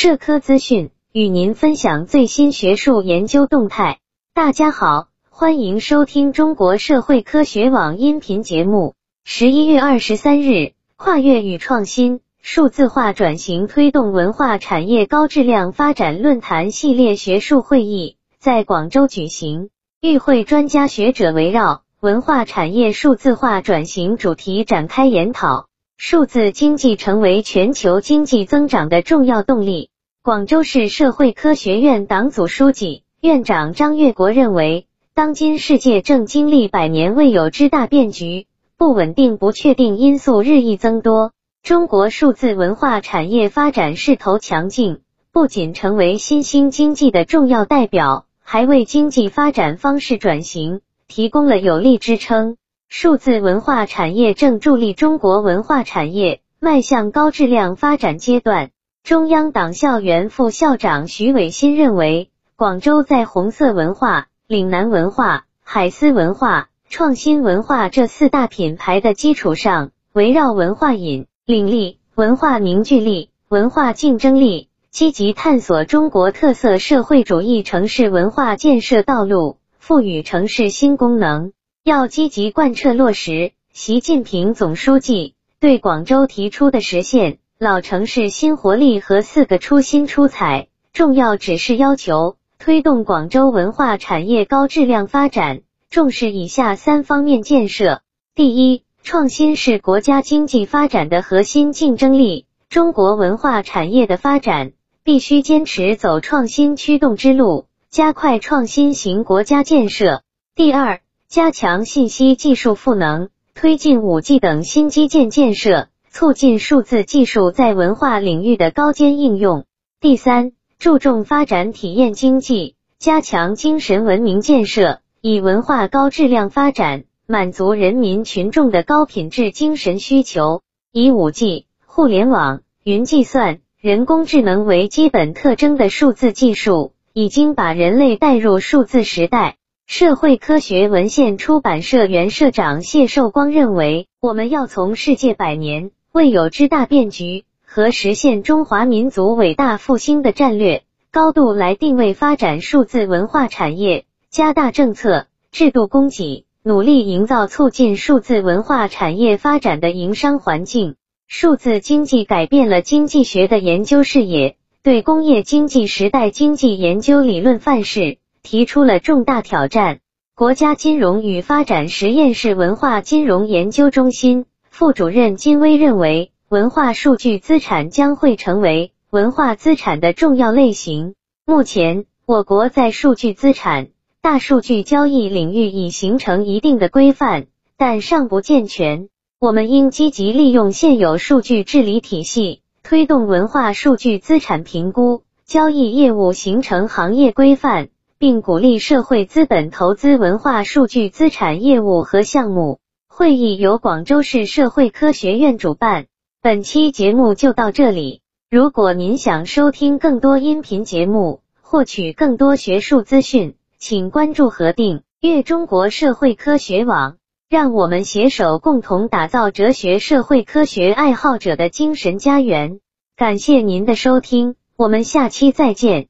社科资讯，与您分享最新学术研究动态。大家好，欢迎收听中国社会科学网音频节目。十一月二十三日，跨越与创新、数字化转型推动文化产业高质量发展论坛系列学术会议在广州举行。与会专家学者围绕文化产业数字化转型主题展开研讨。数字经济成为全球经济增长的重要动力。广州市社会科学院党组书记、院长张越国认为，当今世界正经历百年未有之大变局，不稳定、不确定因素日益增多。中国数字文化产业发展势头强劲，不仅成为新兴经济的重要代表，还为经济发展方式转型提供了有力支撑。数字文化产业正助力中国文化产业迈向高质量发展阶段。中央党校原副校长徐伟新认为，广州在红色文化、岭南文化、海思文化、创新文化这四大品牌的基础上，围绕文化引领力、文化凝聚力、文化竞争力，积极探索中国特色社会主义城市文化建设道路，赋予城市新功能。要积极贯彻落实习近平总书记对广州提出的实现老城市新活力和四个出新出彩重要指示要求，推动广州文化产业高质量发展。重视以下三方面建设：第一，创新是国家经济发展的核心竞争力，中国文化产业的发展必须坚持走创新驱动之路，加快创新型国家建设。第二。加强信息技术赋能，推进五 G 等新基建建设，促进数字技术在文化领域的高尖应用。第三，注重发展体验经济，加强精神文明建设，以文化高质量发展满足人民群众的高品质精神需求。以五 G、互联网、云计算、人工智能为基本特征的数字技术，已经把人类带入数字时代。社会科学文献出版社原社长谢寿光认为，我们要从世界百年未有之大变局和实现中华民族伟大复兴的战略高度来定位发展数字文化产业，加大政策制度供给，努力营造促进数字文化产业发展的营商环境。数字经济改变了经济学的研究视野，对工业经济时代经济研究理论范式。提出了重大挑战。国家金融与发展实验室文化金融研究中心副主任金威认为，文化数据资产将会成为文化资产的重要类型。目前，我国在数据资产、大数据交易领域已形成一定的规范，但尚不健全。我们应积极利用现有数据治理体系，推动文化数据资产评估、交易业务形成行业规范。并鼓励社会资本投资文化数据资产业务和项目。会议由广州市社会科学院主办。本期节目就到这里。如果您想收听更多音频节目，获取更多学术资讯，请关注和订阅中国社会科学网。让我们携手共同打造哲学社会科学爱好者的精神家园。感谢您的收听，我们下期再见。